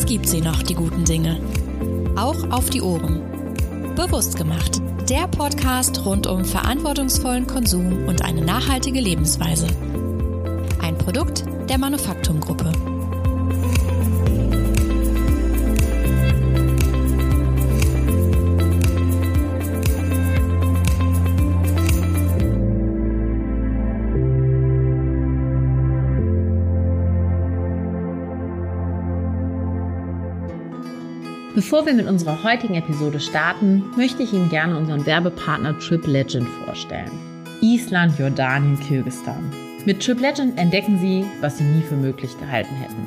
Es gibt sie noch, die guten Dinge. Auch auf die Ohren. Bewusst gemacht. Der Podcast rund um verantwortungsvollen Konsum und eine nachhaltige Lebensweise. Ein Produkt der Manufaktumgruppe. Bevor wir mit unserer heutigen Episode starten, möchte ich Ihnen gerne unseren Werbepartner Trip Legend vorstellen. Island, Jordanien, Kirgisistan. Mit Trip Legend entdecken Sie, was Sie nie für möglich gehalten hätten.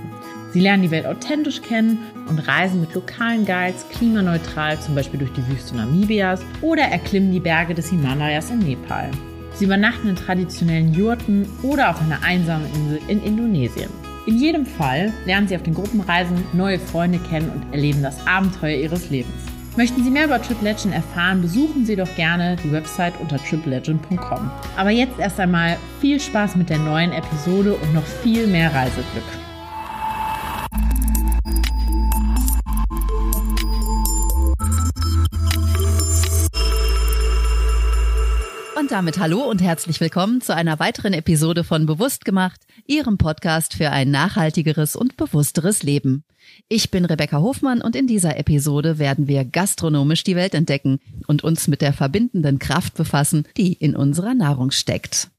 Sie lernen die Welt authentisch kennen und reisen mit lokalen Guides klimaneutral, zum Beispiel durch die Wüste Namibias oder erklimmen die Berge des Himalayas in Nepal. Sie übernachten in traditionellen Jurten oder auf einer einsamen Insel in Indonesien. In jedem Fall lernen Sie auf den Gruppenreisen neue Freunde kennen und erleben das Abenteuer Ihres Lebens. Möchten Sie mehr über Trip Legend erfahren, besuchen Sie doch gerne die Website unter triplegend.com. Aber jetzt erst einmal viel Spaß mit der neuen Episode und noch viel mehr Reiseglück. Damit hallo und herzlich willkommen zu einer weiteren Episode von Bewusst gemacht, Ihrem Podcast für ein nachhaltigeres und bewussteres Leben. Ich bin Rebecca Hofmann und in dieser Episode werden wir gastronomisch die Welt entdecken und uns mit der verbindenden Kraft befassen, die in unserer Nahrung steckt.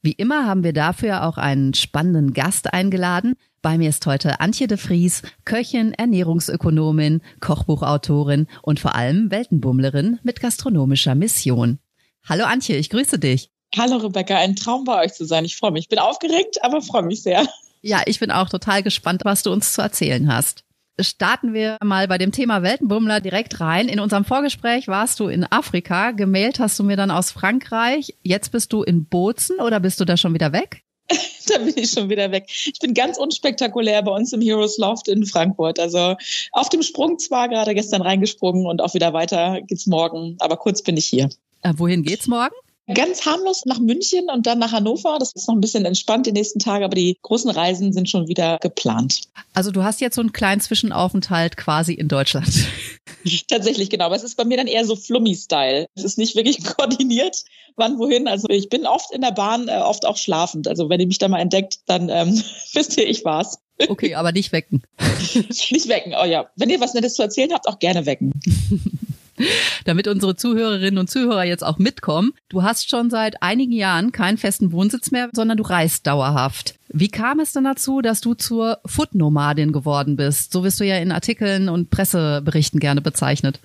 Wie immer haben wir dafür auch einen spannenden Gast eingeladen. Bei mir ist heute Antje de Vries, Köchin, Ernährungsökonomin, Kochbuchautorin und vor allem Weltenbummlerin mit gastronomischer Mission. Hallo Antje, ich grüße dich. Hallo Rebecca, ein Traum bei euch zu sein. Ich freue mich. Ich bin aufgeregt, aber freue mich sehr. Ja, ich bin auch total gespannt, was du uns zu erzählen hast. Starten wir mal bei dem Thema Weltenbummler direkt rein. In unserem Vorgespräch warst du in Afrika. Gemailt hast du mir dann aus Frankreich. Jetzt bist du in Bozen oder bist du da schon wieder weg? da bin ich schon wieder weg. Ich bin ganz unspektakulär bei uns im Heroes Loft in Frankfurt. Also auf dem Sprung zwar gerade gestern reingesprungen und auch wieder weiter geht's morgen, aber kurz bin ich hier. Äh, wohin geht's morgen? Ganz harmlos nach München und dann nach Hannover. Das ist noch ein bisschen entspannt die nächsten Tage, aber die großen Reisen sind schon wieder geplant. Also du hast jetzt so einen kleinen Zwischenaufenthalt quasi in Deutschland. Tatsächlich, genau. Aber es ist bei mir dann eher so Flummi-Style. Es ist nicht wirklich koordiniert, wann wohin. Also ich bin oft in der Bahn, äh, oft auch schlafend. Also wenn ihr mich da mal entdeckt, dann ähm, wisst ihr, ich war's. Okay, aber nicht wecken. nicht wecken, oh ja. Wenn ihr was Nettes zu erzählen habt, auch gerne wecken. damit unsere Zuhörerinnen und Zuhörer jetzt auch mitkommen. Du hast schon seit einigen Jahren keinen festen Wohnsitz mehr, sondern du reist dauerhaft. Wie kam es denn dazu, dass du zur Food-Nomadin geworden bist? So wirst du ja in Artikeln und Presseberichten gerne bezeichnet.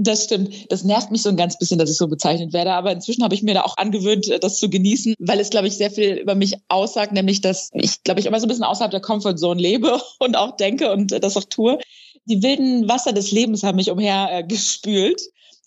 Das stimmt. Das nervt mich so ein ganz bisschen, dass ich so bezeichnet werde. Aber inzwischen habe ich mir da auch angewöhnt, das zu genießen, weil es, glaube ich, sehr viel über mich aussagt, nämlich, dass ich, glaube ich, immer so ein bisschen außerhalb der Comfortzone lebe und auch denke und das auch tue die wilden Wasser des Lebens haben mich umher äh,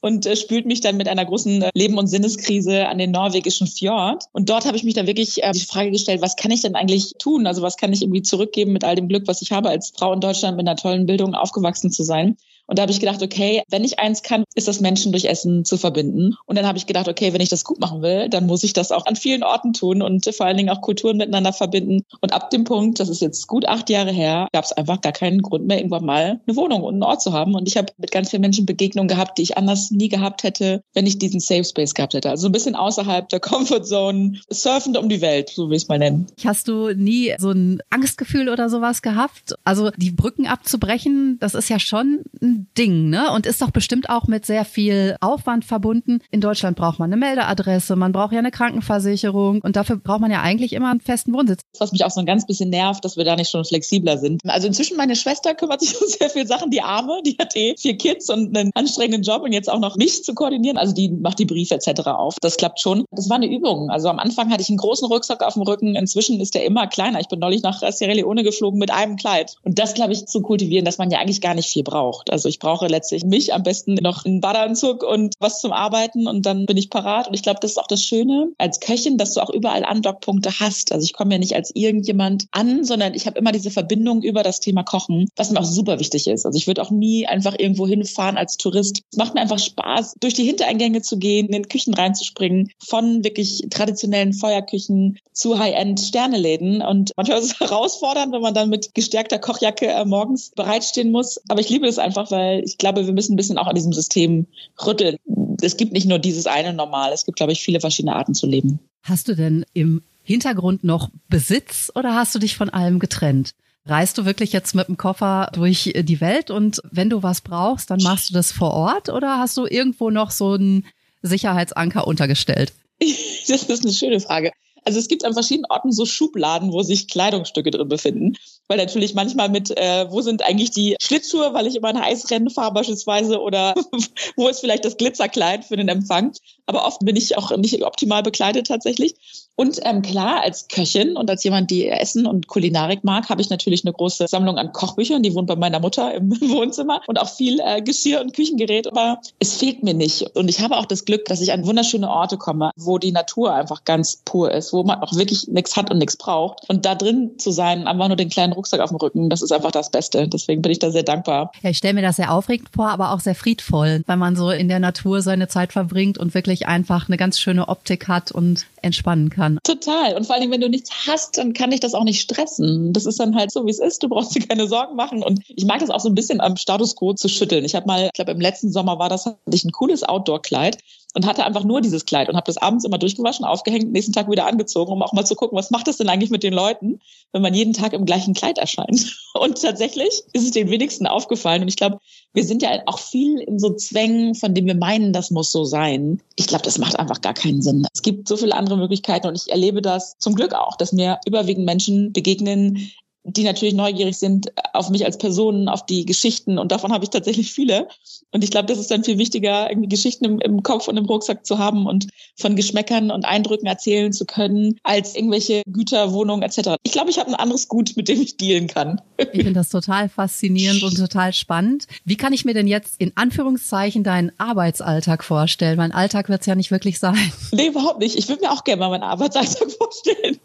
und äh, spült mich dann mit einer großen äh, Leben- und Sinneskrise an den norwegischen Fjord. Und dort habe ich mich dann wirklich äh, die Frage gestellt, was kann ich denn eigentlich tun? Also was kann ich irgendwie zurückgeben mit all dem Glück, was ich habe, als Frau in Deutschland mit einer tollen Bildung aufgewachsen zu sein? Und da habe ich gedacht, okay, wenn ich eins kann, ist das Menschen durch Essen zu verbinden. Und dann habe ich gedacht, okay, wenn ich das gut machen will, dann muss ich das auch an vielen Orten tun und vor allen Dingen auch Kulturen miteinander verbinden. Und ab dem Punkt, das ist jetzt gut acht Jahre her, gab es einfach gar keinen Grund mehr, irgendwann mal eine Wohnung und einen Ort zu haben. Und ich habe mit ganz vielen Menschen Begegnungen gehabt, die ich anders nie gehabt hätte, wenn ich diesen Safe Space gehabt hätte. Also ein bisschen außerhalb der Comfort Zone, surfend um die Welt, so will ich es mal nennen. Hast du nie so ein Angstgefühl oder sowas gehabt? Also die Brücken abzubrechen, das ist ja schon ein Ding, ne? Und ist doch bestimmt auch mit sehr viel Aufwand verbunden. In Deutschland braucht man eine Meldeadresse, man braucht ja eine Krankenversicherung und dafür braucht man ja eigentlich immer einen festen Wohnsitz. Was mich auch so ein ganz bisschen nervt, dass wir da nicht schon flexibler sind. Also inzwischen meine Schwester kümmert sich um sehr viele Sachen, die Arme, die hat eh vier Kids und einen anstrengenden Job und jetzt auch noch mich zu koordinieren. Also die macht die Briefe etc. auf. Das klappt schon. Das war eine Übung. Also am Anfang hatte ich einen großen Rucksack auf dem Rücken. Inzwischen ist der immer kleiner. Ich bin neulich nach Sierra Leone geflogen mit einem Kleid. Und das, glaube ich, zu kultivieren, dass man ja eigentlich gar nicht viel braucht. Also Also ich brauche letztlich mich am besten noch einen Badeanzug und was zum Arbeiten und dann bin ich parat. Und ich glaube, das ist auch das Schöne als Köchin, dass du auch überall Andockpunkte hast. Also ich komme ja nicht als irgendjemand an, sondern ich habe immer diese Verbindung über das Thema Kochen, was mir auch super wichtig ist. Also ich würde auch nie einfach irgendwo hinfahren als Tourist. Es macht mir einfach Spaß, durch die Hintereingänge zu gehen, in den Küchen reinzuspringen, von wirklich traditionellen Feuerküchen zu High-End-Sterneläden. Und manchmal ist es herausfordernd, wenn man dann mit gestärkter Kochjacke äh, morgens bereitstehen muss. Aber ich liebe es einfach, weil ich glaube, wir müssen ein bisschen auch an diesem System rütteln. Es gibt nicht nur dieses eine Normal. Es gibt, glaube ich, viele verschiedene Arten zu leben. Hast du denn im Hintergrund noch Besitz oder hast du dich von allem getrennt? Reist du wirklich jetzt mit dem Koffer durch die Welt und wenn du was brauchst, dann machst du das vor Ort oder hast du irgendwo noch so einen Sicherheitsanker untergestellt? Das ist eine schöne Frage. Also es gibt an verschiedenen Orten so Schubladen, wo sich Kleidungsstücke drin befinden. Weil natürlich manchmal mit, äh, wo sind eigentlich die Schlittschuhe, weil ich immer ein Eisrennen fahre beispielsweise oder wo ist vielleicht das Glitzerkleid für den Empfang. Aber oft bin ich auch nicht optimal bekleidet tatsächlich. Und ähm, klar, als Köchin und als jemand, die Essen und Kulinarik mag, habe ich natürlich eine große Sammlung an Kochbüchern. Die wohnt bei meiner Mutter im Wohnzimmer und auch viel äh, Geschirr und Küchengerät. Aber es fehlt mir nicht. Und ich habe auch das Glück, dass ich an wunderschöne Orte komme, wo die Natur einfach ganz pur ist, wo man auch wirklich nichts hat und nichts braucht. Und da drin zu sein, einfach nur den kleinen Rucksack auf dem Rücken, das ist einfach das Beste. Deswegen bin ich da sehr dankbar. Ja, ich stelle mir das sehr aufregend vor, aber auch sehr friedvoll, weil man so in der Natur seine Zeit verbringt und wirklich einfach eine ganz schöne Optik hat und entspannen kann. Total. Und vor Dingen, wenn du nichts hast, dann kann dich das auch nicht stressen. Das ist dann halt so, wie es ist. Du brauchst dir keine Sorgen machen. Und ich mag das auch so ein bisschen am Status quo zu schütteln. Ich habe mal, ich glaube, im letzten Sommer war das, hatte ich ein cooles Outdoor-Kleid und hatte einfach nur dieses Kleid und habe das abends immer durchgewaschen, aufgehängt, nächsten Tag wieder angezogen, um auch mal zu gucken, was macht das denn eigentlich mit den Leuten, wenn man jeden Tag im gleichen Kleid erscheint. Und tatsächlich ist es den wenigsten aufgefallen. Und ich glaube, wir sind ja auch viel in so Zwängen, von denen wir meinen, das muss so sein. Ich glaube, das macht einfach gar keinen Sinn. Es gibt so viele andere Möglichkeiten und ich erlebe das zum Glück auch, dass mir überwiegend Menschen begegnen, die natürlich neugierig sind auf mich als Person, auf die Geschichten. Und davon habe ich tatsächlich viele. Und ich glaube, das ist dann viel wichtiger, irgendwie Geschichten im, im, Kopf und im Rucksack zu haben und von Geschmäckern und Eindrücken erzählen zu können, als irgendwelche Güter, Wohnungen etc. Ich glaube, ich habe ein anderes Gut, mit dem ich dealen kann. Ich finde das total faszinierend und total spannend. Wie kann ich mir denn jetzt in Anführungszeichen deinen Arbeitsalltag vorstellen? Mein Alltag wird es ja nicht wirklich sein. Nee, überhaupt nicht. Ich würde mir auch gerne mal meinen Arbeitsalltag vorstellen.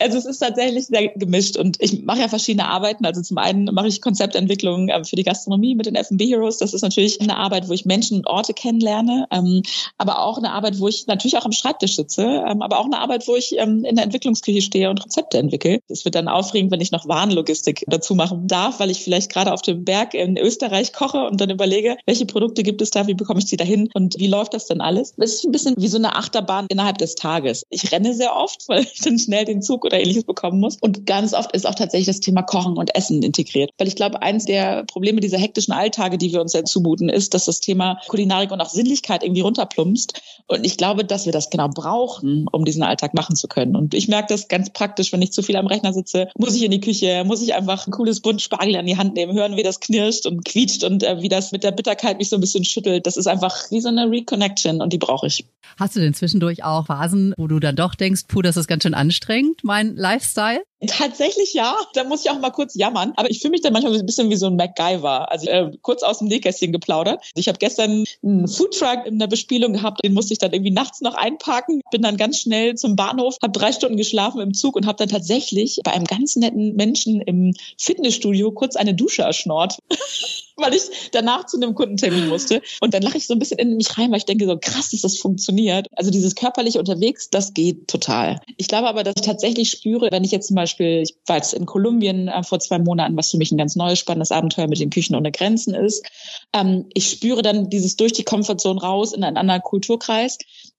Also es ist tatsächlich sehr gemischt und ich ich mache ja verschiedene Arbeiten. Also zum einen mache ich Konzeptentwicklung ähm, für die Gastronomie mit den F&B Heroes. Das ist natürlich eine Arbeit, wo ich Menschen und Orte kennenlerne, ähm, aber auch eine Arbeit, wo ich natürlich auch am Schreibtisch sitze, ähm, aber auch eine Arbeit, wo ich in der Entwicklungsküche stehe und Rezepte entwickle. Es wird dann aufregend, wenn ich noch Warenlogistik dazu machen darf, weil ich vielleicht gerade auf dem Berg in Österreich koche und dann überlege, welche Produkte gibt es da, wie bekomme ich sie dahin und wie läuft das denn alles? Es ist ein bisschen wie so eine Achterbahn innerhalb des Tages. Ich renne sehr oft, weil ich dann schnell den Zug oder ähnliches bekommen muss. Und ganz oft ist auch tatsächlich das Thema Kochen und Essen integriert. Weil ich glaube, eins der Probleme dieser hektischen Alltage, die wir uns ja zumuten, ist, dass das Thema Kulinarik und auch Sinnlichkeit irgendwie runterplumpst. Und ich glaube, dass wir das genau brauchen, um diesen Alltag machen zu können. Und ich merke das ganz praktisch, wenn ich zu viel am Rechner sitze, muss ich in die Küche, muss ich einfach ein cooles Bund Spargel an die Hand nehmen, hören, wie das knirscht und quietscht und äh, wie das mit der Bitterkeit mich so ein bisschen schüttelt. Das ist einfach wie so eine Reconnection und die brauche ich. Hast du denn zwischendurch auch Phasen, wo du dann doch denkst, puh, das ist ganz schön anstrengend, mein Lifestyle? Tatsächlich ja. Da muss ich auch mal kurz jammern. Aber ich fühle mich dann manchmal ein bisschen wie so ein MacGyver. Also äh, kurz aus dem Nähkästchen geplaudert. Ich habe gestern einen Foodtruck in der Bespielung gehabt. Den musste ich dann irgendwie nachts noch einparken. Bin dann ganz schnell zum Bahnhof, habe drei Stunden geschlafen im Zug und habe dann tatsächlich bei einem ganz netten Menschen im Fitnessstudio kurz eine Dusche erschnort. weil ich danach zu einem Kundentermin musste. Und dann lache ich so ein bisschen in mich rein, weil ich denke so, krass, dass das funktioniert. Also dieses körperliche unterwegs, das geht total. Ich glaube aber, dass ich tatsächlich spüre, wenn ich jetzt zum Beispiel, ich war jetzt in Kolumbien äh, vor zwei Monaten, was für mich ein ganz neues, spannendes Abenteuer mit den Küchen ohne Grenzen ist. Ähm, ich spüre dann dieses durch die Komfortzone raus in einen anderen Kulturkreis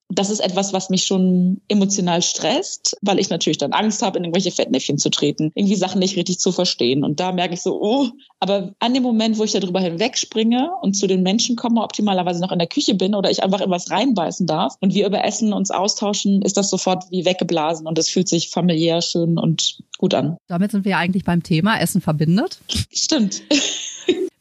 das ist etwas, was mich schon emotional stresst, weil ich natürlich dann Angst habe, in irgendwelche Fettnäpfchen zu treten, irgendwie Sachen nicht richtig zu verstehen. Und da merke ich so, oh, aber an dem Moment, wo ich darüber hinwegspringe und zu den Menschen komme, optimalerweise noch in der Küche bin oder ich einfach in was reinbeißen darf und wir über Essen uns austauschen, ist das sofort wie weggeblasen und es fühlt sich familiär schön und gut an. Damit sind wir eigentlich beim Thema Essen verbindet. Stimmt.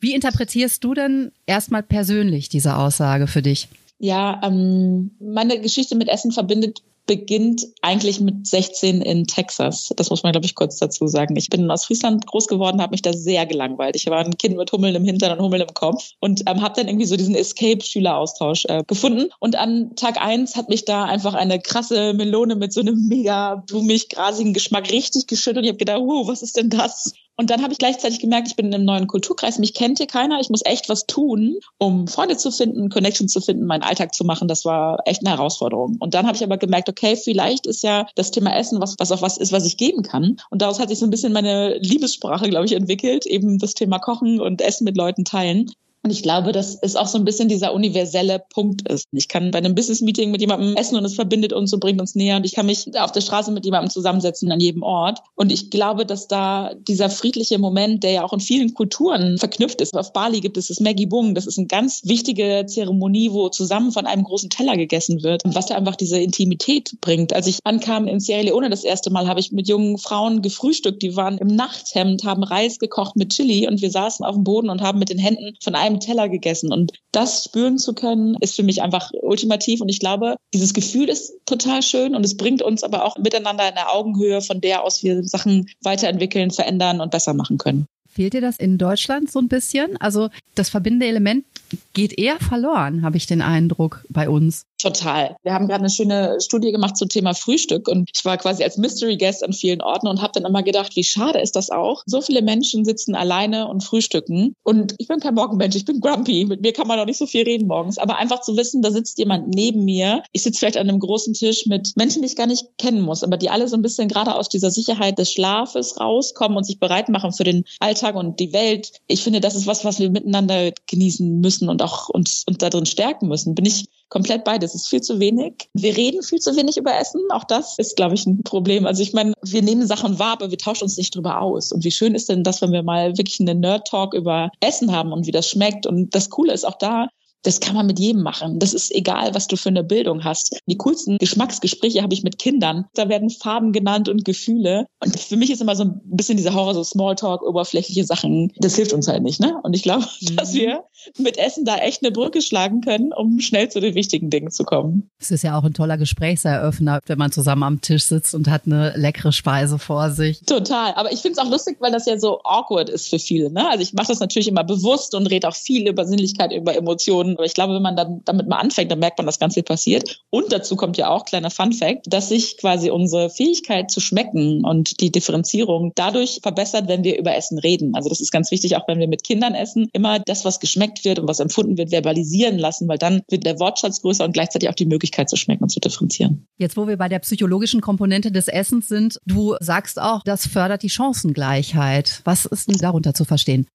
Wie interpretierst du denn erstmal persönlich diese Aussage für dich? Ja, ähm, meine Geschichte mit Essen verbindet beginnt eigentlich mit 16 in Texas. Das muss man, glaube ich, kurz dazu sagen. Ich bin aus Friesland groß geworden, habe mich da sehr gelangweilt. Ich war ein Kind mit Hummeln im Hintern und Hummeln im Kopf und ähm, habe dann irgendwie so diesen Escape-Schüleraustausch äh, gefunden. Und an Tag eins hat mich da einfach eine krasse Melone mit so einem mega blumig, grasigen Geschmack richtig geschüttelt. Ich habe gedacht, uh, was ist denn das? Und dann habe ich gleichzeitig gemerkt, ich bin in einem neuen Kulturkreis, mich kennt hier keiner, ich muss echt was tun, um Freunde zu finden, Connections zu finden, meinen Alltag zu machen. Das war echt eine Herausforderung. Und dann habe ich aber gemerkt, okay, vielleicht ist ja das Thema Essen was, was auch was ist, was ich geben kann. Und daraus hat sich so ein bisschen meine Liebessprache, glaube ich, entwickelt, eben das Thema Kochen und Essen mit Leuten teilen. Und ich glaube, dass es auch so ein bisschen dieser universelle Punkt ist. Ich kann bei einem Business-Meeting mit jemandem essen und es verbindet uns und bringt uns näher. Und ich kann mich auf der Straße mit jemandem zusammensetzen an jedem Ort. Und ich glaube, dass da dieser friedliche Moment, der ja auch in vielen Kulturen verknüpft ist. Auf Bali gibt es das Maggie Bung. Das ist eine ganz wichtige Zeremonie, wo zusammen von einem großen Teller gegessen wird. Und was da einfach diese Intimität bringt. Als ich ankam in Sierra Leone das erste Mal, habe ich mit jungen Frauen gefrühstückt. Die waren im Nachthemd, haben Reis gekocht mit Chili und wir saßen auf dem Boden und haben mit den Händen von einem einem Teller gegessen. Und das spüren zu können, ist für mich einfach ultimativ. Und ich glaube, dieses Gefühl ist total schön und es bringt uns aber auch miteinander in der Augenhöhe, von der aus wir Sachen weiterentwickeln, verändern und besser machen können. Fehlt dir das in Deutschland so ein bisschen? Also das verbindende Element geht eher verloren, habe ich den Eindruck bei uns. Total. Wir haben gerade eine schöne Studie gemacht zum Thema Frühstück und ich war quasi als Mystery Guest an vielen Orten und habe dann immer gedacht, wie schade ist das auch. So viele Menschen sitzen alleine und frühstücken und ich bin kein Morgenmensch, ich bin grumpy. Mit mir kann man auch nicht so viel reden morgens, aber einfach zu wissen, da sitzt jemand neben mir. Ich sitze vielleicht an einem großen Tisch mit Menschen, die ich gar nicht kennen muss, aber die alle so ein bisschen gerade aus dieser Sicherheit des Schlafes rauskommen und sich bereit machen für den Alltag und die Welt. Ich finde, das ist was, was wir miteinander genießen müssen und auch uns, uns da drin stärken müssen. Bin ich komplett bei. Das ist viel zu wenig. Wir reden viel zu wenig über Essen. Auch das ist, glaube ich, ein Problem. Also ich meine, wir nehmen Sachen wahr, aber wir tauschen uns nicht drüber aus. Und wie schön ist denn das, wenn wir mal wirklich einen Nerd-Talk über Essen haben und wie das schmeckt. Und das Coole ist auch da, das kann man mit jedem machen. Das ist egal, was du für eine Bildung hast. Die coolsten Geschmacksgespräche habe ich mit Kindern. Da werden Farben genannt und Gefühle. Und für mich ist immer so ein bisschen dieser Horror, so Smalltalk, oberflächliche Sachen. Das hilft uns halt nicht, ne? Und ich glaube, mhm. dass wir mit Essen da echt eine Brücke schlagen können, um schnell zu den wichtigen Dingen zu kommen. Es ist ja auch ein toller Gesprächseröffner, wenn man zusammen am Tisch sitzt und hat eine leckere Speise vor sich. Total. Aber ich finde es auch lustig, weil das ja so awkward ist für viele. Ne? Also ich mache das natürlich immer bewusst und rede auch viel über Sinnlichkeit, über Emotionen. Aber ich glaube, wenn man dann damit mal anfängt, dann merkt man, dass ganz viel passiert. Und dazu kommt ja auch, kleiner Fun Fact, dass sich quasi unsere Fähigkeit zu schmecken und die Differenzierung dadurch verbessert, wenn wir über Essen reden. Also das ist ganz wichtig, auch wenn wir mit Kindern essen, immer das, was geschmeckt geschmeckt wird und was empfunden wird, verbalisieren lassen, weil dann wird der Wortschatz größer und gleichzeitig auch die Möglichkeit zu schmecken und zu differenzieren. Jetzt, wo wir bei der psychologischen Komponente des Essens sind, du sagst auch, das fördert die Chancengleichheit. Was ist denn darunter zu verstehen?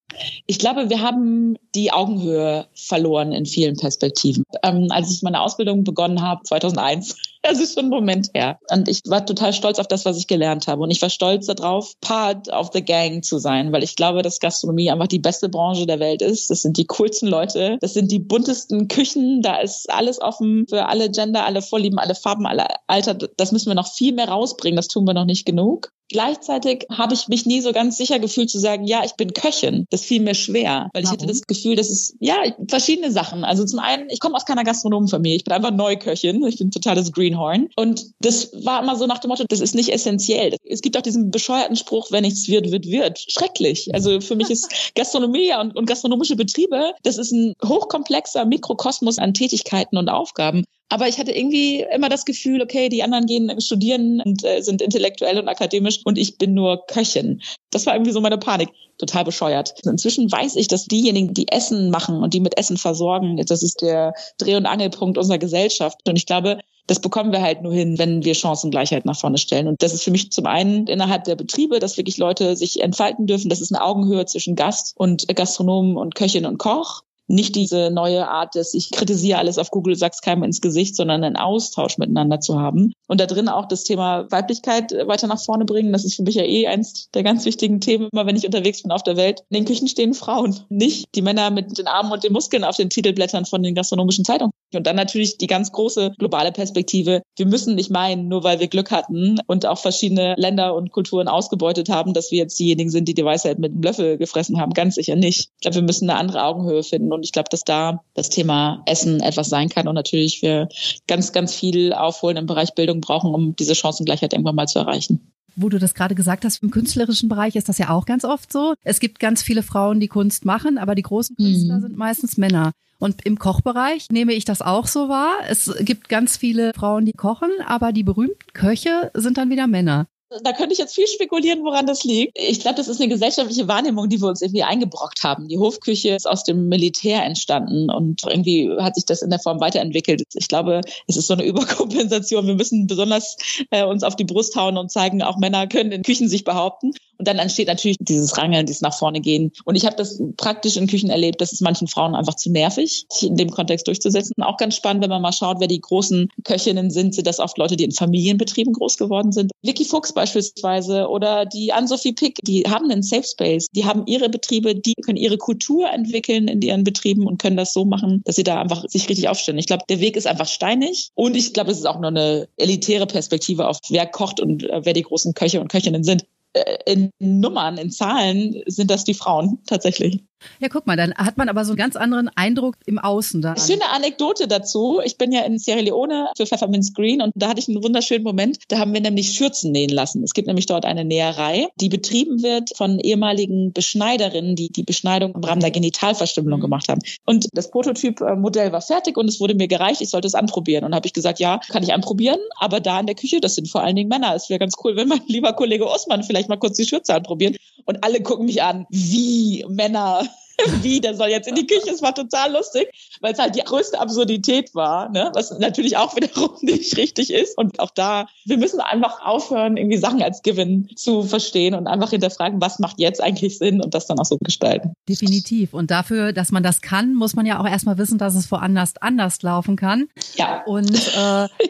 Ich glaube, wir haben die Augenhöhe verloren in vielen Perspektiven. Ähm, als ich meine Ausbildung begonnen habe, 2001, das ist schon ein Moment her. Und ich war total stolz auf das, was ich gelernt habe. Und ich war stolz darauf, Part of the Gang zu sein, weil ich glaube, dass Gastronomie einfach die beste Branche der Welt ist. Das sind die coolsten Leute. Das sind die buntesten Küchen. Da ist alles offen für alle Gender, alle Vorlieben, alle Farben, alle Alter. Das müssen wir noch viel mehr rausbringen. Das tun wir noch nicht genug. Gleichzeitig habe ich mich nie so ganz sicher gefühlt zu sagen, ja, ich bin Köchin. Das fiel mir schwer, weil ich Warum? hatte das Gefühl, dass es, ja, verschiedene Sachen. Also zum einen, ich komme aus keiner Gastronomenfamilie. Ich bin einfach Neuköchin. Ich bin totales Greenhorn. Und das war immer so nach dem Motto, das ist nicht essentiell. Es gibt auch diesen bescheuerten Spruch, wenn nichts wird, wird, wird. Schrecklich. Also für mich ist Gastronomie und, und gastronomische Betriebe, das ist ein hochkomplexer Mikrokosmos an Tätigkeiten und Aufgaben. Aber ich hatte irgendwie immer das Gefühl, okay, die anderen gehen studieren und äh, sind intellektuell und akademisch und ich bin nur Köchin. Das war irgendwie so meine Panik. Total bescheuert. Inzwischen weiß ich, dass diejenigen, die Essen machen und die mit Essen versorgen, das ist der Dreh- und Angelpunkt unserer Gesellschaft. Und ich glaube, das bekommen wir halt nur hin, wenn wir Chancengleichheit nach vorne stellen. Und das ist für mich zum einen innerhalb der Betriebe, dass wirklich Leute sich entfalten dürfen. Das ist eine Augenhöhe zwischen Gast und Gastronomen und Köchin und Koch nicht diese neue Art des, ich kritisiere alles auf Google, sag's keinem ins Gesicht, sondern einen Austausch miteinander zu haben. Und da drin auch das Thema Weiblichkeit weiter nach vorne bringen. Das ist für mich ja eh eins der ganz wichtigen Themen, immer wenn ich unterwegs bin auf der Welt. In den Küchen stehen Frauen, nicht die Männer mit den Armen und den Muskeln auf den Titelblättern von den gastronomischen Zeitungen. Und dann natürlich die ganz große globale Perspektive. Wir müssen nicht meinen, nur weil wir Glück hatten und auch verschiedene Länder und Kulturen ausgebeutet haben, dass wir jetzt diejenigen sind, die die Weisheit mit einem Löffel gefressen haben. Ganz sicher nicht. Ich glaube, wir müssen eine andere Augenhöhe finden. Und ich glaube, dass da das Thema Essen etwas sein kann und natürlich wir ganz, ganz viel aufholen im Bereich Bildung brauchen, um diese Chancengleichheit irgendwann mal zu erreichen wo du das gerade gesagt hast, im künstlerischen Bereich ist das ja auch ganz oft so. Es gibt ganz viele Frauen, die Kunst machen, aber die großen Künstler mhm. sind meistens Männer. Und im Kochbereich nehme ich das auch so wahr. Es gibt ganz viele Frauen, die kochen, aber die berühmten Köche sind dann wieder Männer. Da könnte ich jetzt viel spekulieren, woran das liegt. Ich glaube, das ist eine gesellschaftliche Wahrnehmung, die wir uns irgendwie eingebrockt haben. Die Hofküche ist aus dem Militär entstanden und irgendwie hat sich das in der Form weiterentwickelt. Ich glaube, es ist so eine Überkompensation. Wir müssen besonders äh, uns auf die Brust hauen und zeigen, auch Männer können in Küchen sich behaupten. Und dann entsteht natürlich dieses Rangeln, dieses nach vorne gehen. Und ich habe das praktisch in Küchen erlebt, das ist manchen Frauen einfach zu nervig, sich in dem Kontext durchzusetzen. Auch ganz spannend, wenn man mal schaut, wer die großen Köchinnen sind, sind das oft Leute, die in Familienbetrieben groß geworden sind. Vicky Fuchs beispielsweise oder die Ann-Sophie Pick, die haben einen Safe Space. Die haben ihre Betriebe, die können ihre Kultur entwickeln in ihren Betrieben und können das so machen, dass sie da einfach sich richtig aufstellen. Ich glaube, der Weg ist einfach steinig. Und ich glaube, es ist auch nur eine elitäre Perspektive auf wer kocht und äh, wer die großen Köche und Köchinnen sind. Äh, in Nummern, in Zahlen sind das die Frauen tatsächlich. Ja, guck mal, dann hat man aber so einen ganz anderen Eindruck im Außen da. Schöne Anekdote dazu. Ich bin ja in Sierra Leone für Pfefferminz Green und da hatte ich einen wunderschönen Moment. Da haben wir nämlich Schürzen nähen lassen. Es gibt nämlich dort eine Näherei, die betrieben wird von ehemaligen Beschneiderinnen, die die Beschneidung im Rahmen der Genitalverstümmelung mhm. gemacht haben. Und das Prototyp-Modell war fertig und es wurde mir gereicht. Ich sollte es anprobieren. Und habe ich gesagt, ja, kann ich anprobieren, aber da in der Küche, das sind vor allen Dingen Männer. Es wäre ganz cool, wenn mein lieber Kollege Osman vielleicht mal kurz die Schürze anprobieren. Und alle gucken mich an, wie Männer wie, der soll jetzt in die Küche. Es war total lustig, weil es halt die größte Absurdität war, ne? was natürlich auch wiederum nicht richtig ist. Und auch da, wir müssen einfach aufhören, irgendwie Sachen als Given zu verstehen und einfach hinterfragen, was macht jetzt eigentlich Sinn und das dann auch so gestalten. Definitiv. Und dafür, dass man das kann, muss man ja auch erstmal wissen, dass es woanders anders laufen kann. Ja. Und äh,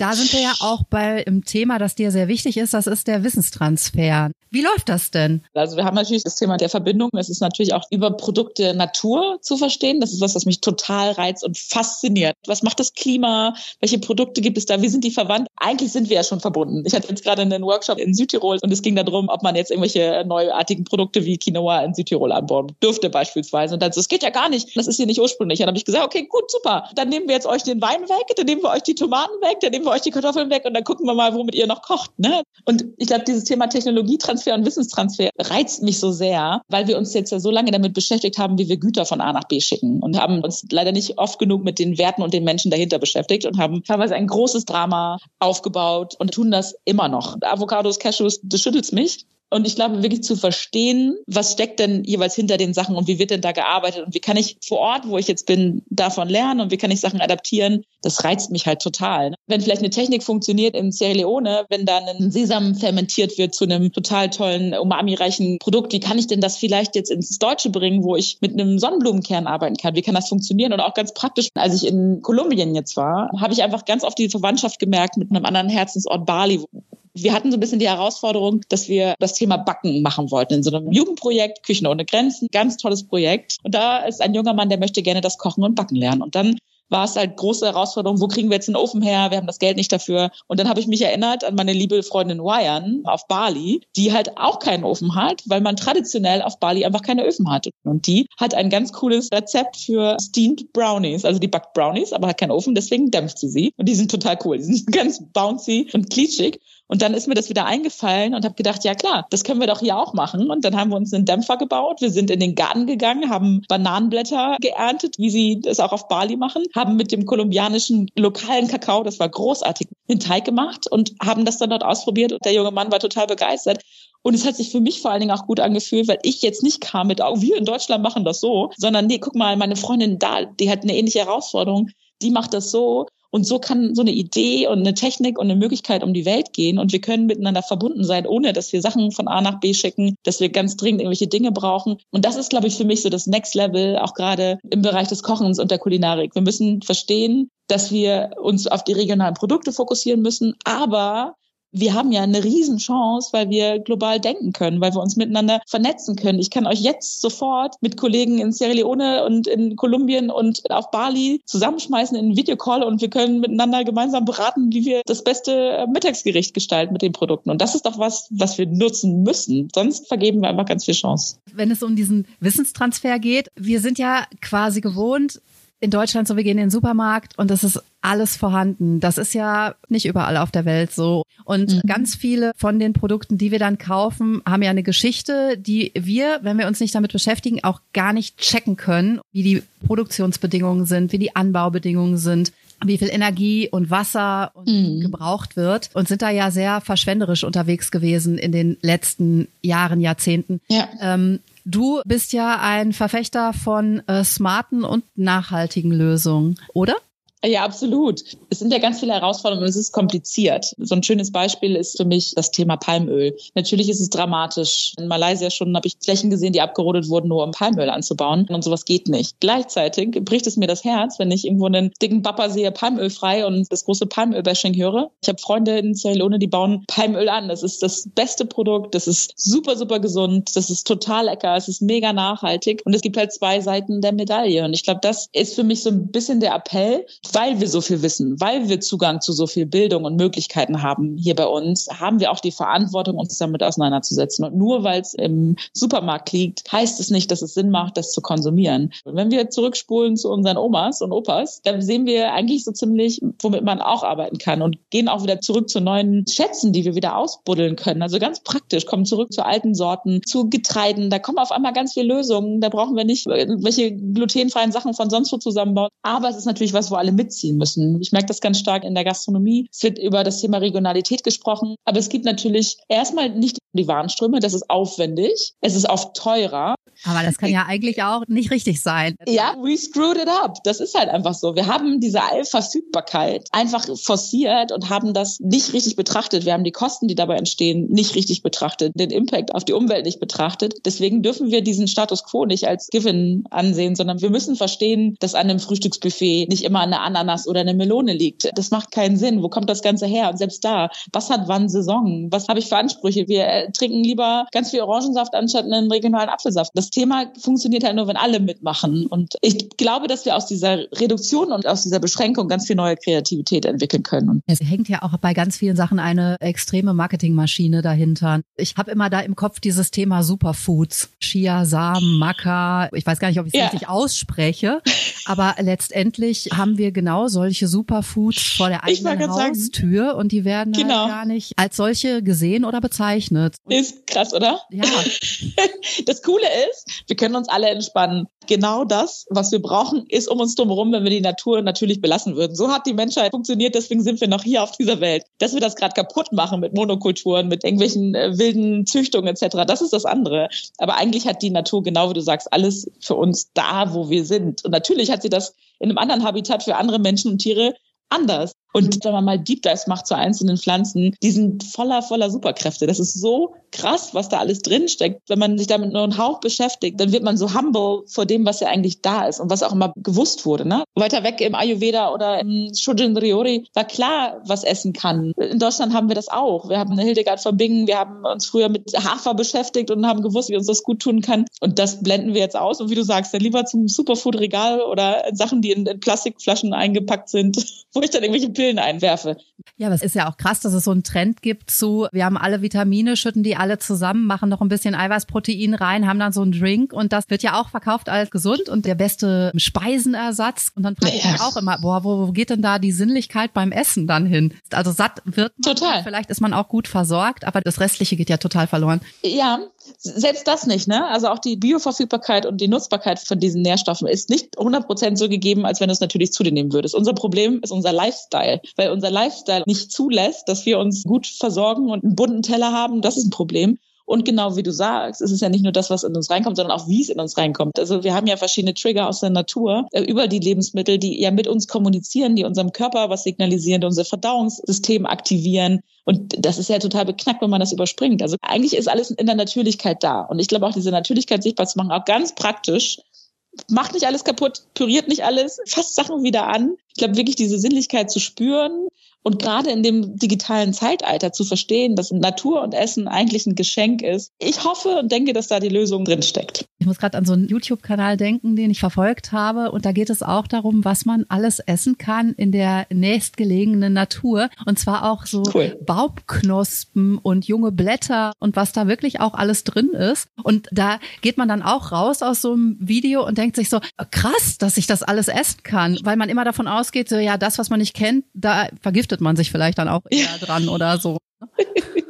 da sind wir ja auch bei einem Thema, das dir sehr wichtig ist, das ist der Wissenstransfer. Wie läuft das denn? Also wir haben natürlich das Thema der Verbindung. Es ist natürlich auch über Produkte Natur zu verstehen. Das ist was, was mich total reizt und fasziniert. Was macht das Klima? Welche Produkte gibt es da? Wie sind die verwandt? Eigentlich sind wir ja schon verbunden. Ich hatte jetzt gerade einen Workshop in Südtirol und es ging darum, ob man jetzt irgendwelche neuartigen Produkte wie Quinoa in Südtirol anbauen dürfte beispielsweise. Und dann so, es geht ja gar nicht. Das ist hier nicht ursprünglich. dann habe ich gesagt, okay, gut, super. Dann nehmen wir jetzt euch den Wein weg, dann nehmen wir euch die Tomaten weg, dann nehmen wir euch die Kartoffeln weg und dann gucken wir mal, womit ihr noch kocht. Ne? Und ich glaube, dieses Thema Technologietransfer und Wissenstransfer reizt mich so sehr, weil wir uns jetzt ja so lange damit beschäftigt haben, wie wir Güter von A nach B schicken und haben uns leider nicht oft genug mit den Werten und den Menschen dahinter beschäftigt und haben teilweise ein großes Drama aufgebaut und tun das immer noch. Avocados, Cashews, das schüttelt mich. Und ich glaube, wirklich zu verstehen, was steckt denn jeweils hinter den Sachen und wie wird denn da gearbeitet und wie kann ich vor Ort, wo ich jetzt bin, davon lernen und wie kann ich Sachen adaptieren, das reizt mich halt total. Ne? Wenn vielleicht eine Technik funktioniert in Sierra Leone, wenn da ein Sesam fermentiert wird zu einem total tollen, umami-reichen Produkt, wie kann ich denn das vielleicht jetzt ins Deutsche bringen, wo ich mit einem Sonnenblumenkern arbeiten kann? Wie kann das funktionieren? Und auch ganz praktisch, als ich in Kolumbien jetzt war, habe ich einfach ganz oft die Verwandtschaft gemerkt mit einem anderen Herzensort Bali, wir hatten so ein bisschen die Herausforderung, dass wir das Thema Backen machen wollten in so einem Jugendprojekt, Küchen ohne Grenzen, ganz tolles Projekt. Und da ist ein junger Mann, der möchte gerne das Kochen und Backen lernen. Und dann war es halt große Herausforderung, wo kriegen wir jetzt einen Ofen her? Wir haben das Geld nicht dafür. Und dann habe ich mich erinnert an meine liebe Freundin Wayan auf Bali, die halt auch keinen Ofen hat, weil man traditionell auf Bali einfach keine Öfen hat. Und die hat ein ganz cooles Rezept für Steamed Brownies. Also die backt Brownies, aber hat keinen Ofen, deswegen dämpft sie sie. Und die sind total cool. Die sind ganz bouncy und klitschig. Und dann ist mir das wieder eingefallen und habe gedacht, ja klar, das können wir doch hier auch machen. Und dann haben wir uns einen Dämpfer gebaut. Wir sind in den Garten gegangen, haben Bananenblätter geerntet, wie sie das auch auf Bali machen, haben mit dem kolumbianischen lokalen Kakao, das war großartig, den Teig gemacht und haben das dann dort ausprobiert. Und der junge Mann war total begeistert. Und es hat sich für mich vor allen Dingen auch gut angefühlt, weil ich jetzt nicht kam mit, oh, wir in Deutschland machen das so, sondern nee, guck mal, meine Freundin da, die hat eine ähnliche Herausforderung, die macht das so. Und so kann so eine Idee und eine Technik und eine Möglichkeit um die Welt gehen. Und wir können miteinander verbunden sein, ohne dass wir Sachen von A nach B schicken, dass wir ganz dringend irgendwelche Dinge brauchen. Und das ist, glaube ich, für mich so das Next Level, auch gerade im Bereich des Kochens und der Kulinarik. Wir müssen verstehen, dass wir uns auf die regionalen Produkte fokussieren müssen, aber wir haben ja eine Riesenchance, weil wir global denken können, weil wir uns miteinander vernetzen können. Ich kann euch jetzt sofort mit Kollegen in Sierra Leone und in Kolumbien und auf Bali zusammenschmeißen in einen Videocall und wir können miteinander gemeinsam beraten, wie wir das beste äh, Mittagsgericht gestalten mit den Produkten. Und das ist doch was, was wir nutzen müssen. Sonst vergeben wir einfach ganz viel Chance. Wenn es um diesen Wissenstransfer geht, wir sind ja quasi gewohnt, in Deutschland so, wir gehen in den Supermarkt und das ist alles vorhanden. Das ist ja nicht überall auf der Welt so. Und mhm. ganz viele von den Produkten, die wir dann kaufen, haben ja eine Geschichte, die wir, wenn wir uns nicht damit beschäftigen, auch gar nicht checken können, wie die Produktionsbedingungen sind, wie die Anbaubedingungen sind wie viel Energie und Wasser mhm. gebraucht wird und sind da ja sehr verschwenderisch unterwegs gewesen in den letzten Jahren, Jahrzehnten. Ja. Ähm, Du bist ja ein Verfechter von äh, smarten und nachhaltigen Lösungen, oder? Ja, absolut. Es sind ja ganz viele Herausforderungen und es ist kompliziert. So ein schönes Beispiel ist für mich das Thema Palmöl. Natürlich ist es dramatisch. In Malaysia schon habe ich Flächen gesehen, die abgerodet wurden, nur um Palmöl anzubauen. Und sowas geht nicht. Gleichzeitig bricht es mir das Herz, wenn ich irgendwo einen dicken Bapper sehe, Palmöl frei und das große Palmöl-Bashing höre. Ich habe Freunde in Ceylone, die bauen Palmöl an. Das ist das beste Produkt. Das ist super, super gesund. Das ist total lecker. Es ist mega nachhaltig. Und es gibt halt zwei Seiten der Medaille. Und ich glaube, das ist für mich so ein bisschen der Appell, weil wir so viel wissen, weil wir Zugang zu so viel Bildung und Möglichkeiten haben hier bei uns, haben wir auch die Verantwortung, uns damit auseinanderzusetzen. Und nur weil es im Supermarkt liegt, heißt es nicht, dass es Sinn macht, das zu konsumieren. Wenn wir zurückspulen zu unseren Omas und Opas, dann sehen wir eigentlich so ziemlich, womit man auch arbeiten kann und gehen auch wieder zurück zu neuen Schätzen, die wir wieder ausbuddeln können. Also ganz praktisch, kommen zurück zu alten Sorten, zu Getreiden. Da kommen auf einmal ganz viele Lösungen. Da brauchen wir nicht welche glutenfreien Sachen von sonst wo zusammenbauen. Aber es ist natürlich was, wo alle mitziehen müssen. Ich merke das ganz stark in der Gastronomie. Es wird über das Thema Regionalität gesprochen. Aber es gibt natürlich erstmal nicht die Warenströme. Das ist aufwendig. Es ist oft teurer. Aber das kann ja eigentlich auch nicht richtig sein. Ja, we screwed it up. Das ist halt einfach so. Wir haben diese Allverfügbarkeit einfach forciert und haben das nicht richtig betrachtet. Wir haben die Kosten, die dabei entstehen, nicht richtig betrachtet, den Impact auf die Umwelt nicht betrachtet. Deswegen dürfen wir diesen Status quo nicht als Given ansehen, sondern wir müssen verstehen, dass an einem Frühstücksbuffet nicht immer eine Ananas oder eine Melone liegt. Das macht keinen Sinn. Wo kommt das Ganze her? Und selbst da, was hat wann Saison? Was habe ich für Ansprüche? Wir trinken lieber ganz viel Orangensaft anstatt einen regionalen Apfelsaft. Das Thema funktioniert halt nur, wenn alle mitmachen. Und ich glaube, dass wir aus dieser Reduktion und aus dieser Beschränkung ganz viel neue Kreativität entwickeln können. Es hängt ja auch bei ganz vielen Sachen eine extreme Marketingmaschine dahinter. Ich habe immer da im Kopf dieses Thema Superfoods. Chia, Samen, Maca. Ich weiß gar nicht, ob ich es ja. richtig ausspreche. Aber letztendlich haben wir genau solche Superfoods vor der eigenen Haustür sagen. und die werden halt genau. halt gar nicht als solche gesehen oder bezeichnet. Ist krass, oder? Ja. Das Coole ist, wir können uns alle entspannen. Genau das, was wir brauchen, ist um uns drumherum, wenn wir die Natur natürlich belassen würden. So hat die Menschheit funktioniert, deswegen sind wir noch hier auf dieser Welt. Dass wir das gerade kaputt machen mit Monokulturen, mit irgendwelchen äh, wilden Züchtungen etc., das ist das andere. Aber eigentlich hat die Natur, genau wie du sagst, alles für uns da, wo wir sind. Und natürlich hat sie das in einem anderen Habitat für andere Menschen und Tiere anders. Und wenn man mal Deep Dives macht zu einzelnen Pflanzen, die sind voller, voller Superkräfte. Das ist so krass, was da alles drinsteckt. Wenn man sich damit nur einen Hauch beschäftigt, dann wird man so humble vor dem, was ja eigentlich da ist und was auch immer gewusst wurde. Ne? Weiter weg im Ayurveda oder im Shujin Ryori war klar, was essen kann. In Deutschland haben wir das auch. Wir haben eine Hildegard von Bingen, wir haben uns früher mit Hafer beschäftigt und haben gewusst, wie uns das gut tun kann. Und das blenden wir jetzt aus. Und wie du sagst, dann lieber zum Superfood-Regal oder Sachen, die in, in Plastikflaschen eingepackt sind, wo ich dann irgendwelche Pillen einwerfe. Ja, aber es ist ja auch krass, dass es so einen Trend gibt zu, wir haben alle Vitamine, schütten die alle zusammen, machen noch ein bisschen Eiweißprotein rein, haben dann so einen Drink und das wird ja auch verkauft als gesund und der beste Speisenersatz. Und dann frage ich mich auch immer, boah, wo, wo geht denn da die Sinnlichkeit beim Essen dann hin? Also satt wird man, total. vielleicht ist man auch gut versorgt, aber das Restliche geht ja total verloren. Ja, selbst das nicht, ne? Also auch die Bioverfügbarkeit und die Nutzbarkeit von diesen Nährstoffen ist nicht 100% so gegeben, als wenn du es natürlich zu dir nehmen würdest. Unser Problem ist unser Lifestyle, weil unser Lifestyle nicht zulässt, dass wir uns gut versorgen und einen bunten Teller haben. Das ist ein Problem. Und genau wie du sagst, ist es ja nicht nur das, was in uns reinkommt, sondern auch wie es in uns reinkommt. Also wir haben ja verschiedene Trigger aus der Natur äh, über die Lebensmittel, die ja mit uns kommunizieren, die unserem Körper was signalisieren, unser Verdauungssystem aktivieren. Und das ist ja total beknackt, wenn man das überspringt. Also eigentlich ist alles in der Natürlichkeit da. Und ich glaube auch diese Natürlichkeit sichtbar zu machen, auch ganz praktisch, macht nicht alles kaputt, püriert nicht alles, fasst Sachen wieder an. Ich glaube wirklich diese Sinnlichkeit zu spüren und gerade in dem digitalen Zeitalter zu verstehen, dass Natur und Essen eigentlich ein Geschenk ist. Ich hoffe und denke, dass da die Lösung drin steckt. Ich muss gerade an so einen YouTube-Kanal denken, den ich verfolgt habe. Und da geht es auch darum, was man alles essen kann in der nächstgelegenen Natur. Und zwar auch so cool. Baumknospen und junge Blätter und was da wirklich auch alles drin ist. Und da geht man dann auch raus aus so einem Video und denkt sich so, krass, dass ich das alles essen kann. Weil man immer davon ausgeht, so, ja, das, was man nicht kennt, da vergiftet man sich vielleicht dann auch eher dran oder so.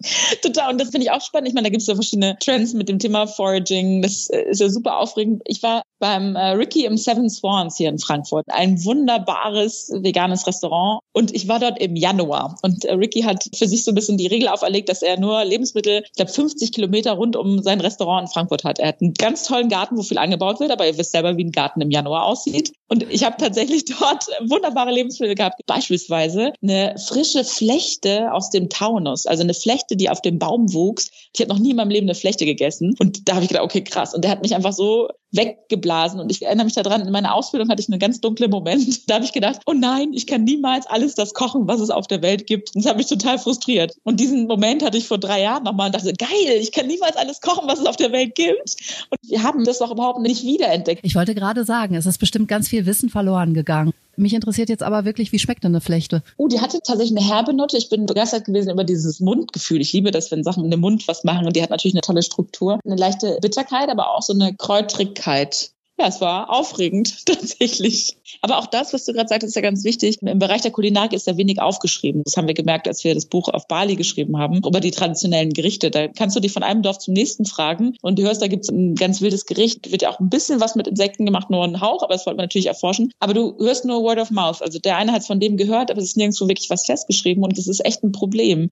Total. Und das finde ich auch spannend. Ich meine, da gibt es ja verschiedene Trends mit dem Thema Foraging. Das äh, ist ja super aufregend. Ich war beim äh, Ricky im Seven Swans hier in Frankfurt. Ein wunderbares veganes Restaurant. Und ich war dort im Januar. Und äh, Ricky hat für sich so ein bisschen die Regel auferlegt, dass er nur Lebensmittel, ich glaube 50 Kilometer rund um sein Restaurant in Frankfurt hat. Er hat einen ganz tollen Garten, wo viel angebaut wird, aber ihr wisst selber, wie ein Garten im Januar aussieht. Und ich habe tatsächlich dort wunderbare Lebensmittel gehabt. Beispielsweise eine frische Flechte aus dem Taunus, also eine Flechte, die auf dem Baum wuchs. Ich habe noch nie in meinem Leben eine Flechte gegessen. Und da habe ich gedacht, okay, krass. Und der hat mich einfach so weggeblasen. Und ich erinnere mich daran, in meiner Ausbildung hatte ich einen ganz dunklen Moment. Da habe ich gedacht, oh nein, ich kann niemals alles das kochen, was es auf der Welt gibt. Und das hat mich total frustriert. Und diesen Moment hatte ich vor drei Jahren nochmal und dachte, geil, ich kann niemals alles kochen, was es auf der Welt gibt. Und wir haben das doch überhaupt nicht wiederentdeckt. Ich wollte gerade sagen, es ist bestimmt ganz viel Wissen verloren gegangen. Mich interessiert jetzt aber wirklich, wie schmeckt denn eine Flechte? Oh, die hatte tatsächlich eine herbe Note. Ich bin begeistert gewesen über dieses Mundgefühl. Ich liebe das, wenn Sachen in dem Mund was machen. Und die hat natürlich eine tolle Struktur. Eine leichte Bitterkeit, aber auch so eine Kräutrigkeit ja, es war aufregend tatsächlich. Aber auch das, was du gerade sagtest, ist ja ganz wichtig. Im Bereich der Kulinarik ist ja wenig aufgeschrieben. Das haben wir gemerkt, als wir das Buch auf Bali geschrieben haben, über die traditionellen Gerichte. Da kannst du dich von einem Dorf zum nächsten fragen und du hörst, da gibt es ein ganz wildes Gericht. Wird ja auch ein bisschen was mit Insekten gemacht, nur ein Hauch, aber das wollte man natürlich erforschen. Aber du hörst nur Word of Mouth. Also der eine hat von dem gehört, aber es ist nirgendwo wirklich was festgeschrieben und das ist echt ein Problem.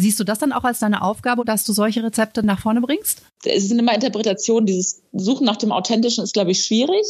Siehst du das dann auch als deine Aufgabe, dass du solche Rezepte nach vorne bringst? Es sind immer Interpretationen. Dieses Suchen nach dem Authentischen ist, glaube ich, schwierig.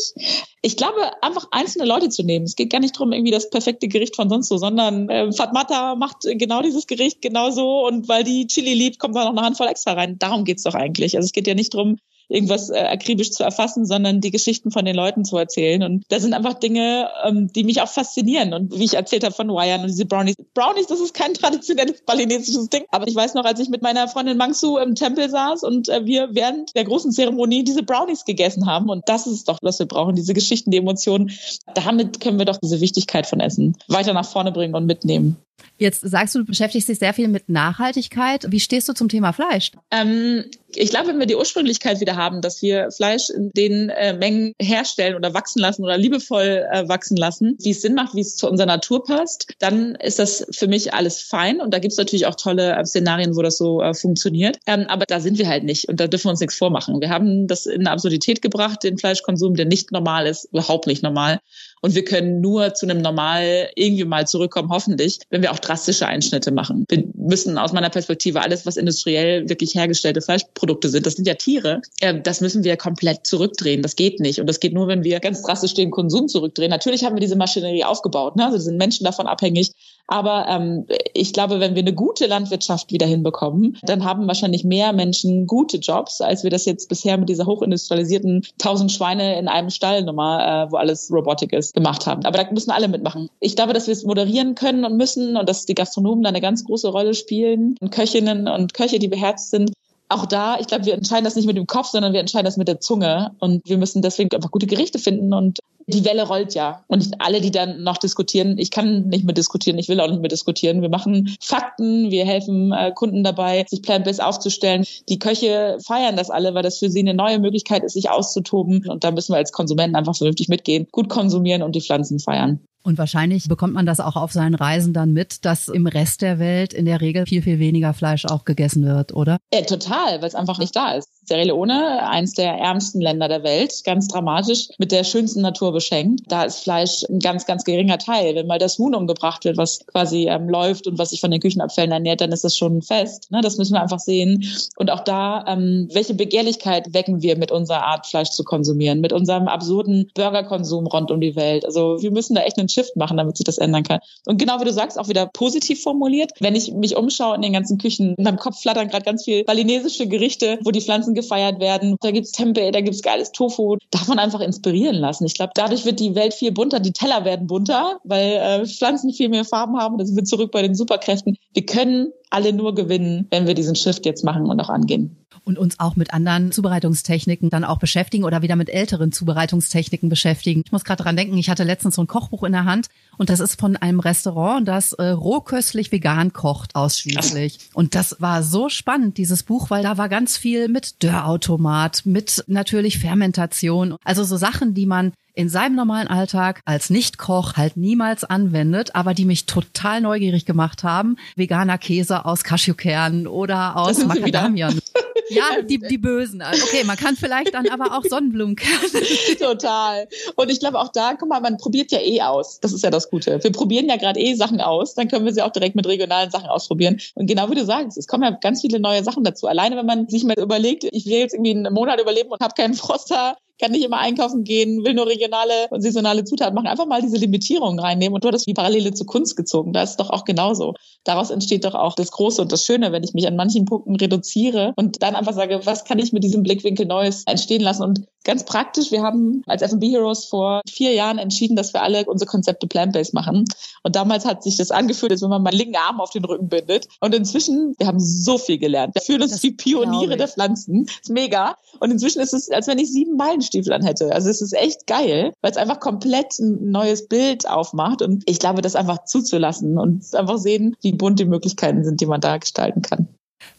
Ich glaube, einfach einzelne Leute zu nehmen. Es geht gar nicht darum, irgendwie das perfekte Gericht von sonst so, sondern äh, Fatmata macht genau dieses Gericht genauso und weil die Chili liebt, kommt da noch eine Handvoll extra rein. Darum geht's doch eigentlich. Also es geht ja nicht darum, irgendwas äh, akribisch zu erfassen, sondern die Geschichten von den Leuten zu erzählen. Und da sind einfach Dinge, ähm, die mich auch faszinieren. Und wie ich erzählt habe von Wyan und diese Brownies. Brownies, das ist kein traditionelles balinesisches Ding. Aber ich weiß noch, als ich mit meiner Freundin Mangsu im Tempel saß und äh, wir während der großen Zeremonie diese Brownies gegessen haben. Und das ist doch, was wir brauchen. Diese Geschichten, die Emotionen. Damit können wir doch diese Wichtigkeit von Essen weiter nach vorne bringen und mitnehmen. Jetzt sagst du, du beschäftigst dich sehr viel mit Nachhaltigkeit. Wie stehst du zum Thema Fleisch? Ähm, ich glaube, wenn wir die Ursprünglichkeit wieder haben, dass wir Fleisch in den äh, Mengen herstellen oder wachsen lassen oder liebevoll äh, wachsen lassen, wie es Sinn macht, wie es zu unserer Natur passt, dann ist das für mich alles fein. Und da gibt es natürlich auch tolle äh, Szenarien, wo das so äh, funktioniert. Ähm, aber da sind wir halt nicht und da dürfen wir uns nichts vormachen. Wir haben das in eine Absurdität gebracht, den Fleischkonsum, der nicht normal ist, überhaupt nicht normal. Und wir können nur zu einem Normal irgendwie mal zurückkommen, hoffentlich, wenn wir auch drastische Einschnitte machen. Wir müssen aus meiner Perspektive alles, was industriell wirklich hergestellte Fleischprodukte sind, das sind ja Tiere, äh, das müssen wir komplett zurückdrehen. Das geht nicht. Und das geht nur, wenn wir ganz drastisch den Konsum zurückdrehen. Natürlich haben wir diese Maschinerie aufgebaut. Ne? Also sind Menschen davon abhängig, aber ähm, ich glaube, wenn wir eine gute Landwirtschaft wieder hinbekommen, dann haben wahrscheinlich mehr Menschen gute Jobs, als wir das jetzt bisher mit dieser hochindustrialisierten tausend Schweine in einem Stall Nummer, äh, wo alles Robotik ist, gemacht haben. Aber da müssen alle mitmachen. Ich glaube, dass wir es moderieren können und müssen und dass die Gastronomen da eine ganz große Rolle spielen und Köchinnen und Köche, die beherzt sind, auch da, ich glaube, wir entscheiden das nicht mit dem Kopf, sondern wir entscheiden das mit der Zunge. Und wir müssen deswegen einfach gute Gerichte finden. Und die Welle rollt ja. Und alle, die dann noch diskutieren, ich kann nicht mehr diskutieren, ich will auch nicht mehr diskutieren. Wir machen Fakten, wir helfen äh, Kunden dabei, sich Plant-Based aufzustellen. Die Köche feiern das alle, weil das für sie eine neue Möglichkeit ist, sich auszutoben. Und da müssen wir als Konsumenten einfach vernünftig mitgehen, gut konsumieren und die Pflanzen feiern. Und wahrscheinlich bekommt man das auch auf seinen Reisen dann mit, dass im Rest der Welt in der Regel viel, viel weniger Fleisch auch gegessen wird, oder? Ja, total, weil es einfach nicht da ist. Sierra Leone, eins der ärmsten Länder der Welt, ganz dramatisch, mit der schönsten Natur beschenkt. Da ist Fleisch ein ganz, ganz geringer Teil. Wenn mal das Huhn umgebracht wird, was quasi ähm, läuft und was sich von den Küchenabfällen ernährt, dann ist das schon fest. Ne? Das müssen wir einfach sehen. Und auch da, ähm, welche Begehrlichkeit wecken wir mit unserer Art, Fleisch zu konsumieren, mit unserem absurden Burgerkonsum rund um die Welt. Also wir müssen da echt einen Shift machen, damit sich das ändern kann. Und genau wie du sagst, auch wieder positiv formuliert. Wenn ich mich umschaue in den ganzen Küchen, in meinem Kopf flattern gerade ganz viel balinesische Gerichte, wo die Pflanzen gefeiert werden. Da gibt's Tempeh, da gibt's geiles Tofu. Darf man einfach inspirieren lassen. Ich glaube, dadurch wird die Welt viel bunter, die Teller werden bunter, weil äh, Pflanzen viel mehr Farben haben. Da sind wir zurück bei den Superkräften. Wir können alle nur gewinnen, wenn wir diesen Shift jetzt machen und auch angehen und uns auch mit anderen Zubereitungstechniken dann auch beschäftigen oder wieder mit älteren Zubereitungstechniken beschäftigen. Ich muss gerade dran denken, ich hatte letztens so ein Kochbuch in der Hand und das ist von einem Restaurant, das äh, rohköstlich vegan kocht ausschließlich. Und das war so spannend, dieses Buch, weil da war ganz viel mit Dörrautomat, mit natürlich Fermentation, also so Sachen, die man in seinem normalen Alltag als Nichtkoch halt niemals anwendet, aber die mich total neugierig gemacht haben. Veganer Käse aus Cashewkernen oder aus Macadamia. Ja, die, die Bösen. Okay, man kann vielleicht dann aber auch Sonnenblumenkerne. Total. Und ich glaube auch da, guck mal, man probiert ja eh aus. Das ist ja das Gute. Wir probieren ja gerade eh Sachen aus. Dann können wir sie auch direkt mit regionalen Sachen ausprobieren. Und genau wie du sagst, es kommen ja ganz viele neue Sachen dazu. Alleine wenn man sich mal überlegt, ich will jetzt irgendwie einen Monat überleben und habe keinen Froster, kann nicht immer einkaufen gehen, will nur regionale und saisonale Zutaten machen. Einfach mal diese Limitierung reinnehmen. Und du hattest die Parallele zur Kunst gezogen. Da ist es doch auch genauso. Daraus entsteht doch auch das Große und das Schöne, wenn ich mich an manchen Punkten reduziere und dann einfach sage, was kann ich mit diesem Blickwinkel Neues entstehen lassen? Und ganz praktisch, wir haben als F&B Heroes vor vier Jahren entschieden, dass wir alle unsere Konzepte plant-based machen. Und damals hat sich das angefühlt, als wenn man mal linken Arm auf den Rücken bindet. Und inzwischen, wir haben so viel gelernt. Wir fühlen uns das wie Pioniere der Pflanzen. Das ist mega. Und inzwischen ist es, als wenn ich sieben Meilenstiefel an hätte. Also es ist echt geil, weil es einfach komplett ein neues Bild aufmacht. Und ich glaube, das einfach zuzulassen und einfach sehen, wie bunt die Möglichkeiten sind, die man da gestalten kann.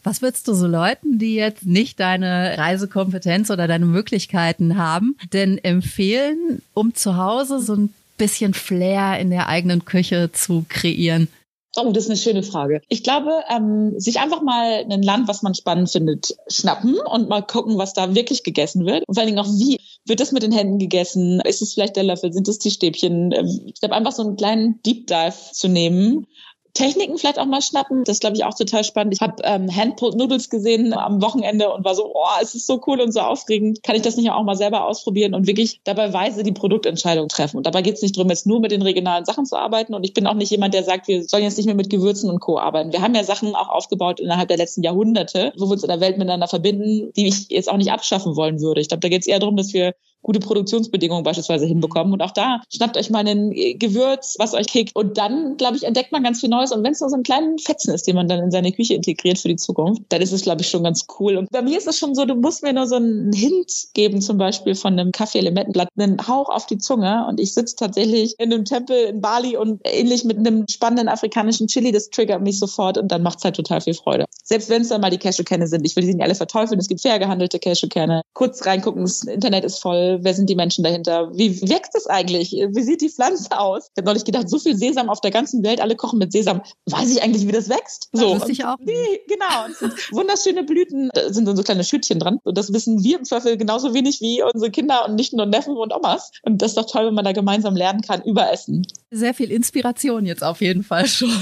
Was würdest du so Leuten, die jetzt nicht deine Reisekompetenz oder deine Möglichkeiten haben, denn empfehlen, um zu Hause so ein bisschen Flair in der eigenen Küche zu kreieren? Oh, das ist eine schöne Frage. Ich glaube, ähm, sich einfach mal ein Land, was man spannend findet, schnappen und mal gucken, was da wirklich gegessen wird. Und vor allen Dingen auch, wie wird das mit den Händen gegessen? Ist es vielleicht der Löffel? Sind es die Stäbchen? Ähm, ich glaube, einfach so einen kleinen Deep Dive zu nehmen Techniken vielleicht auch mal schnappen. Das glaube ich auch total spannend. Ich habe ähm, Handpulled Noodles gesehen am Wochenende und war so, oh, es ist so cool und so aufregend. Kann ich das nicht auch mal selber ausprobieren und wirklich dabei weise die Produktentscheidung treffen. Und dabei geht es nicht darum, jetzt nur mit den regionalen Sachen zu arbeiten. Und ich bin auch nicht jemand, der sagt, wir sollen jetzt nicht mehr mit Gewürzen und Co. arbeiten. Wir haben ja Sachen auch aufgebaut innerhalb der letzten Jahrhunderte, wo wir uns in der Welt miteinander verbinden, die ich jetzt auch nicht abschaffen wollen würde. Ich glaube, da geht es eher darum, dass wir gute Produktionsbedingungen beispielsweise hinbekommen. Und auch da schnappt euch mal ein Gewürz, was euch kickt. Und dann, glaube ich, entdeckt man ganz viel Neues. Und wenn es nur so einen kleinen Fetzen ist, den man dann in seine Küche integriert für die Zukunft, dann ist es, glaube ich, schon ganz cool. Und bei mir ist es schon so, du musst mir nur so einen Hint geben, zum Beispiel von einem Kaffee-Elementenblatt, einen Hauch auf die Zunge. Und ich sitze tatsächlich in einem Tempel in Bali und ähnlich mit einem spannenden afrikanischen Chili, das triggert mich sofort und dann macht es halt total viel Freude. Selbst wenn es dann mal die Cashewkerne sind. Ich will sie nicht alle verteufeln. Es gibt fair gehandelte Cashewkerne. Kurz reingucken, das Internet ist voll wer sind die Menschen dahinter? Wie wächst es eigentlich? Wie sieht die Pflanze aus? Ich habe neulich gedacht, so viel Sesam auf der ganzen Welt, alle kochen mit Sesam. Weiß ich eigentlich, wie das wächst? So. Das ich auch. Nee, genau. Wunderschöne Blüten. Da sind so kleine Schüttchen dran. Und das wissen wir im Zweifel genauso wenig wie unsere Kinder und nicht nur Neffen und Omas. Und das ist doch toll, wenn man da gemeinsam lernen kann über Essen. Sehr viel Inspiration jetzt auf jeden Fall schon.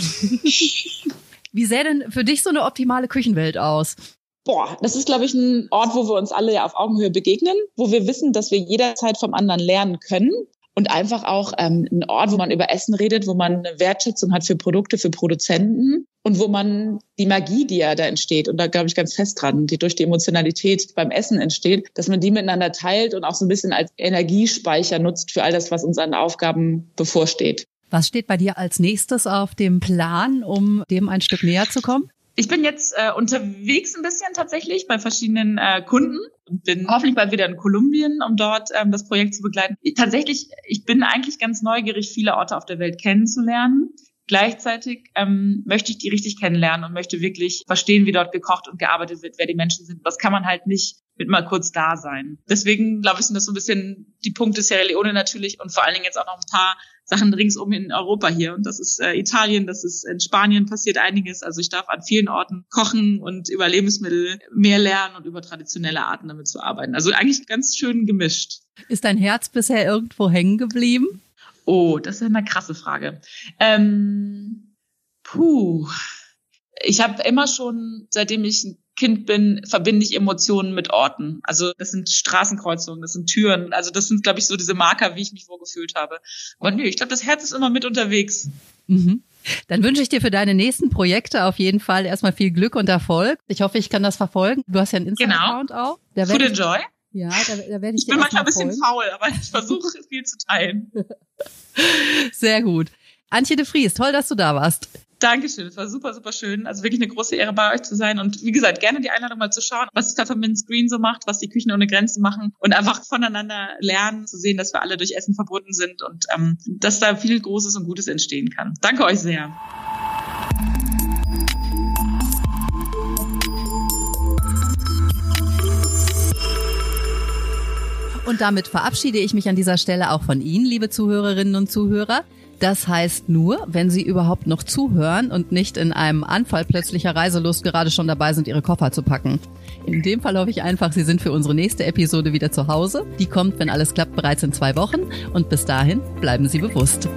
Wie sähe denn für dich so eine optimale Küchenwelt aus? Boah, das ist, glaube ich, ein Ort, wo wir uns alle ja auf Augenhöhe begegnen, wo wir wissen, dass wir jederzeit vom anderen lernen können. Und einfach auch ähm, ein Ort, wo man über Essen redet, wo man eine Wertschätzung hat für Produkte, für Produzenten und wo man die Magie, die ja da entsteht, und da glaube ich ganz fest dran, die durch die Emotionalität beim Essen entsteht, dass man die miteinander teilt und auch so ein bisschen als Energiespeicher nutzt für all das, was uns an Aufgaben bevorsteht. Was steht bei dir als nächstes auf dem Plan, um dem ein Stück näher zu kommen? Ich bin jetzt äh, unterwegs ein bisschen tatsächlich bei verschiedenen äh, Kunden und bin hoffentlich bald wieder in Kolumbien, um dort ähm, das Projekt zu begleiten. Tatsächlich, ich bin eigentlich ganz neugierig, viele Orte auf der Welt kennenzulernen. Gleichzeitig ähm, möchte ich die richtig kennenlernen und möchte wirklich verstehen, wie dort gekocht und gearbeitet wird, wer die Menschen sind. Das kann man halt nicht mit mal kurz da sein. Deswegen, glaube ich, sind das so ein bisschen die Punkte Sierra Leone natürlich und vor allen Dingen jetzt auch noch ein paar Sachen ringsum in Europa hier. Und das ist äh, Italien, das ist in Spanien passiert einiges. Also ich darf an vielen Orten kochen und über Lebensmittel mehr lernen und über traditionelle Arten damit zu arbeiten. Also eigentlich ganz schön gemischt. Ist dein Herz bisher irgendwo hängen geblieben? Oh, das ist eine krasse Frage. Ähm, puh. Ich habe immer schon, seitdem ich ein Kind bin, verbinde ich Emotionen mit Orten. Also das sind Straßenkreuzungen, das sind Türen. Also das sind, glaube ich, so diese Marker, wie ich mich vorgefühlt habe. Aber nö, ich glaube, das Herz ist immer mit unterwegs. Mhm. Dann wünsche ich dir für deine nächsten Projekte auf jeden Fall erstmal viel Glück und Erfolg. Ich hoffe, ich kann das verfolgen. Du hast ja einen Instagram-Account genau. auch. Da Food Enjoy. Ja, da, da werde ich. Ich bin manchmal ein bisschen faul, aber ich versuche viel zu teilen. Sehr gut. Antje de Vries, toll, dass du da warst. Dankeschön, es war super, super schön. Also wirklich eine große Ehre bei euch zu sein. Und wie gesagt, gerne die Einladung mal zu schauen, was Pfeffermint Screen so macht, was die Küchen ohne Grenzen machen und einfach voneinander lernen, zu sehen, dass wir alle durch Essen verbunden sind und ähm, dass da viel Großes und Gutes entstehen kann. Danke euch sehr. Und damit verabschiede ich mich an dieser Stelle auch von Ihnen, liebe Zuhörerinnen und Zuhörer. Das heißt nur, wenn Sie überhaupt noch zuhören und nicht in einem Anfall plötzlicher Reiselust gerade schon dabei sind, Ihre Koffer zu packen. In dem Fall hoffe ich einfach, Sie sind für unsere nächste Episode wieder zu Hause. Die kommt, wenn alles klappt, bereits in zwei Wochen. Und bis dahin bleiben Sie bewusst.